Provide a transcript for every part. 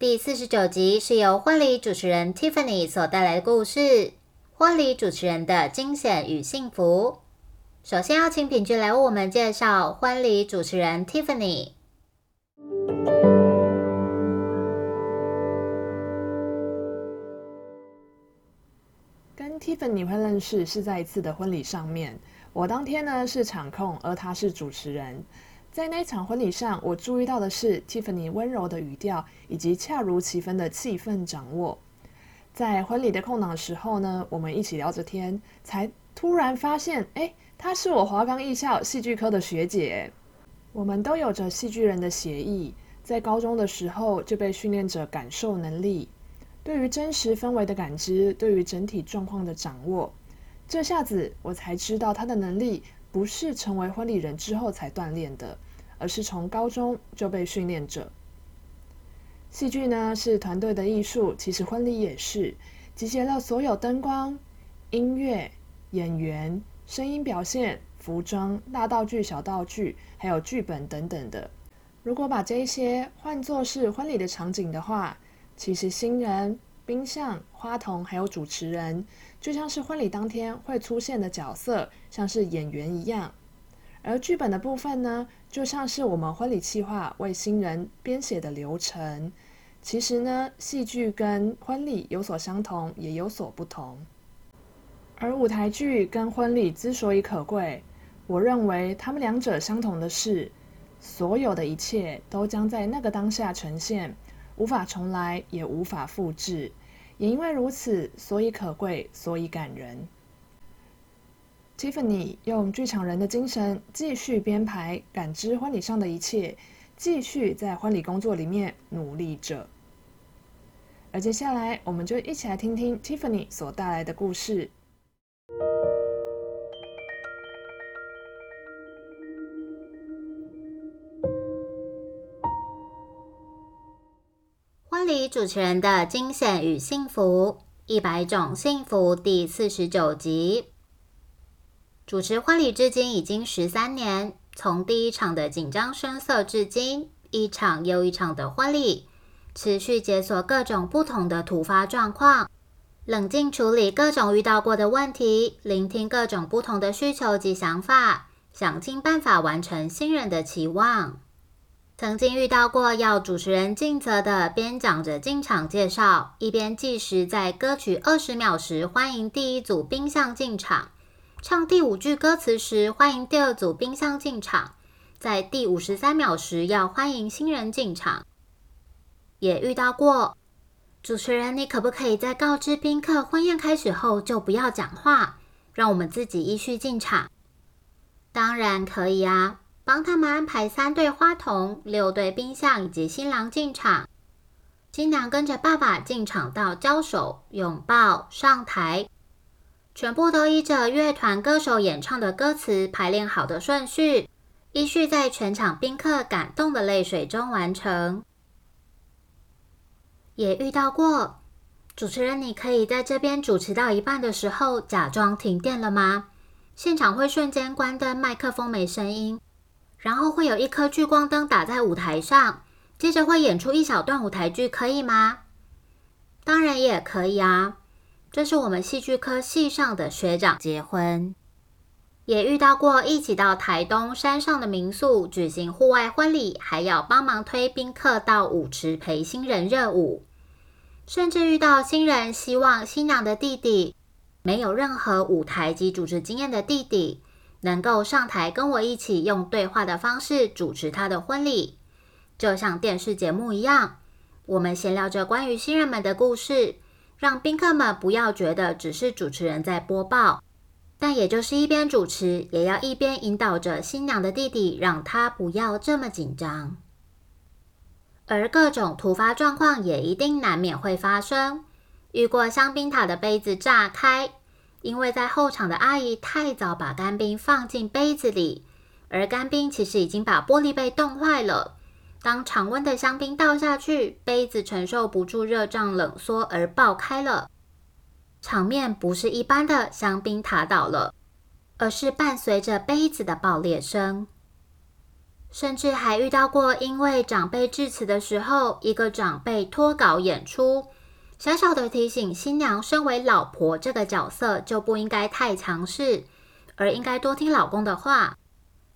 第四十九集是由婚礼主持人 Tiffany 所带来的故事，婚礼主持人的惊险与幸福。首先要请品质来为我们介绍婚礼主持人 Tiffany。跟 Tiffany 会认识是在一次的婚礼上面，我当天呢是场控，而他是主持人。在那场婚礼上，我注意到的是 Tiffany 温柔的语调以及恰如其分的气氛掌握。在婚礼的空档时候呢，我们一起聊着天，才突然发现，哎，她是我华冈艺校戏剧科的学姐。我们都有着戏剧人的协议，在高中的时候就被训练着感受能力，对于真实氛围的感知，对于整体状况的掌握。这下子我才知道她的能力。不是成为婚礼人之后才锻炼的，而是从高中就被训练着。戏剧呢是团队的艺术，其实婚礼也是集结了所有灯光、音乐、演员、声音表现、服装、大道具、小道具，还有剧本等等的。如果把这些换作是婚礼的场景的话，其实新人、冰箱、花童还有主持人。就像是婚礼当天会出现的角色，像是演员一样；而剧本的部分呢，就像是我们婚礼计划为新人编写的流程。其实呢，戏剧跟婚礼有所相同，也有所不同。而舞台剧跟婚礼之所以可贵，我认为他们两者相同的是，所有的一切都将在那个当下呈现，无法重来，也无法复制。也因为如此，所以可贵，所以感人。Tiffany 用剧场人的精神继续编排，感知婚礼上的一切，继续在婚礼工作里面努力着。而接下来，我们就一起来听听 Tiffany 所带来的故事。婚礼主持人的惊险与幸福，一百种幸福第四十九集。主持婚礼至今已经十三年，从第一场的紧张声色至今，一场又一场的婚礼，持续解锁各种不同的突发状况，冷静处理各种遇到过的问题，聆听各种不同的需求及想法，想尽办法完成新人的期望。曾经遇到过要主持人尽责的边讲着进场介绍，一边计时，在歌曲二十秒时欢迎第一组冰箱进场，唱第五句歌词时欢迎第二组冰箱进场，在第五十三秒时要欢迎新人进场。也遇到过主持人，你可不可以在告知宾客婚宴开始后就不要讲话，让我们自己依序进场？当然可以啊。帮他们安排三对花童、六对冰箱以及新郎进场。新娘跟着爸爸进场到交手、拥抱、上台，全部都依着乐团歌手演唱的歌词排练好的顺序，依序在全场宾客感动的泪水中完成。也遇到过主持人，你可以在这边主持到一半的时候假装停电了吗？现场会瞬间关灯，麦克风没声音。然后会有一颗聚光灯打在舞台上，接着会演出一小段舞台剧，可以吗？当然也可以啊。这是我们戏剧科系上的学长结婚，也遇到过一起到台东山上的民宿举行户外婚礼，还要帮忙推宾客到舞池陪新人热舞，甚至遇到新人希望新娘的弟弟没有任何舞台及主持经验的弟弟。能够上台跟我一起用对话的方式主持他的婚礼，就像电视节目一样。我们闲聊着关于新人们的故事，让宾客们不要觉得只是主持人在播报，但也就是一边主持，也要一边引导着新娘的弟弟，让他不要这么紧张。而各种突发状况也一定难免会发生，遇过香槟塔的杯子炸开，因为在后场的阿姨太早把干冰放进杯子里，而干冰其实已经把玻璃杯冻坏了。当常温的香槟倒下去，杯子承受不住热胀冷缩而爆开了。场面不是一般的香槟塔倒了，而是伴随着杯子的爆裂声。甚至还遇到过，因为长辈致辞的时候，一个长辈脱稿演出。小小的提醒：新娘身为老婆这个角色，就不应该太强势，而应该多听老公的话。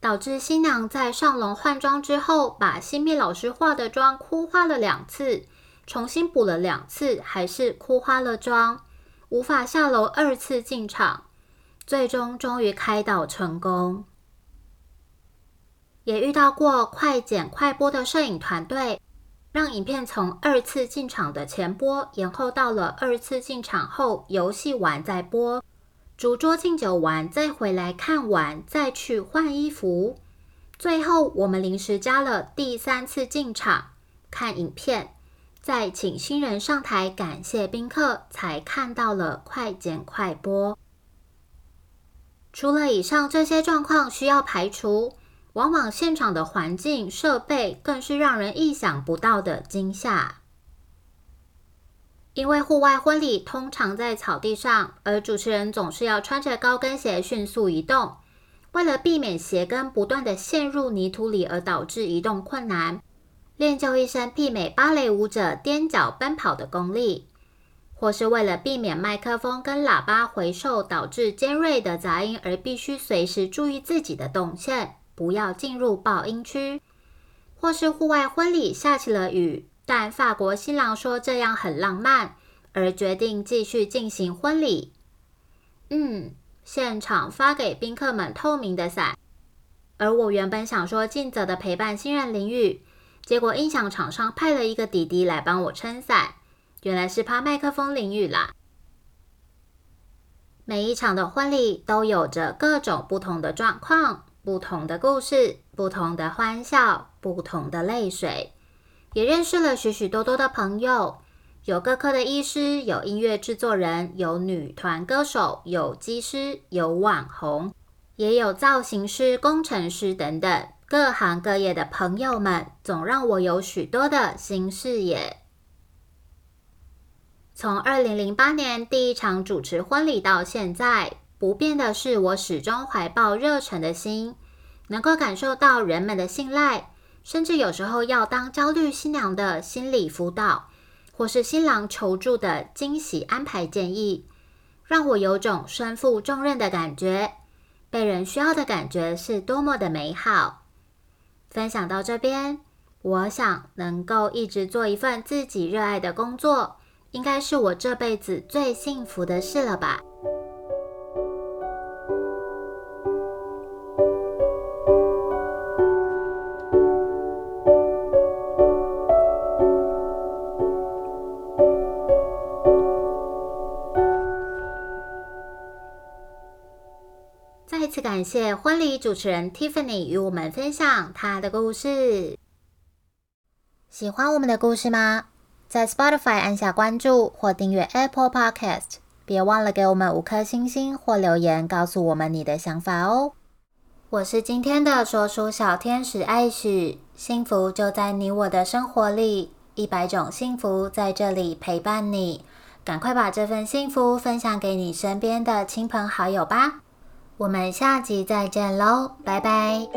导致新娘在上楼换装之后，把新密老师化的妆哭花了两次，重新补了两次，还是哭花了妆，无法下楼二次进场。最终终于开导成功。也遇到过快剪快播的摄影团队。让影片从二次进场的前播延后到了二次进场后，游戏完再播，主桌敬酒完再回来看完，再去换衣服。最后我们临时加了第三次进场看影片，再请新人上台感谢宾客，才看到了快剪快播。除了以上这些状况需要排除。往往现场的环境设备更是让人意想不到的惊吓，因为户外婚礼通常在草地上，而主持人总是要穿着高跟鞋迅速移动。为了避免鞋跟不断的陷入泥土里而导致移动困难，练就一身媲美芭蕾舞者踮脚奔跑的功力，或是为了避免麦克风跟喇叭回授导致尖锐的杂音而必须随时注意自己的动线。不要进入爆音区，或是户外婚礼下起了雨，但法国新郎说这样很浪漫，而决定继续进行婚礼。嗯，现场发给宾客们透明的伞，而我原本想说尽责的陪伴新人淋雨，结果音响厂商派了一个弟弟来帮我撑伞，原来是怕麦克风淋雨啦。每一场的婚礼都有着各种不同的状况。不同的故事，不同的欢笑，不同的泪水，也认识了许许多多的朋友。有各科的医师，有音乐制作人，有女团歌手，有技师，有网红，也有造型师、工程师等等各行各业的朋友们，总让我有许多的新视野。从二零零八年第一场主持婚礼到现在。不变的是，我始终怀抱热忱的心，能够感受到人们的信赖，甚至有时候要当焦虑新娘的心理辅导，或是新郎求助的惊喜安排建议，让我有种身负重任的感觉，被人需要的感觉是多么的美好。分享到这边，我想能够一直做一份自己热爱的工作，应该是我这辈子最幸福的事了吧。次感谢婚礼主持人 Tiffany 与我们分享她的故事。喜欢我们的故事吗？在 Spotify 按下关注或订阅 Apple Podcast，别忘了给我们五颗星星或留言，告诉我们你的想法哦。我是今天的说书小天使艾许，幸福就在你我的生活里，一百种幸福在这里陪伴你。赶快把这份幸福分享给你身边的亲朋好友吧。我们下集再见喽，拜拜。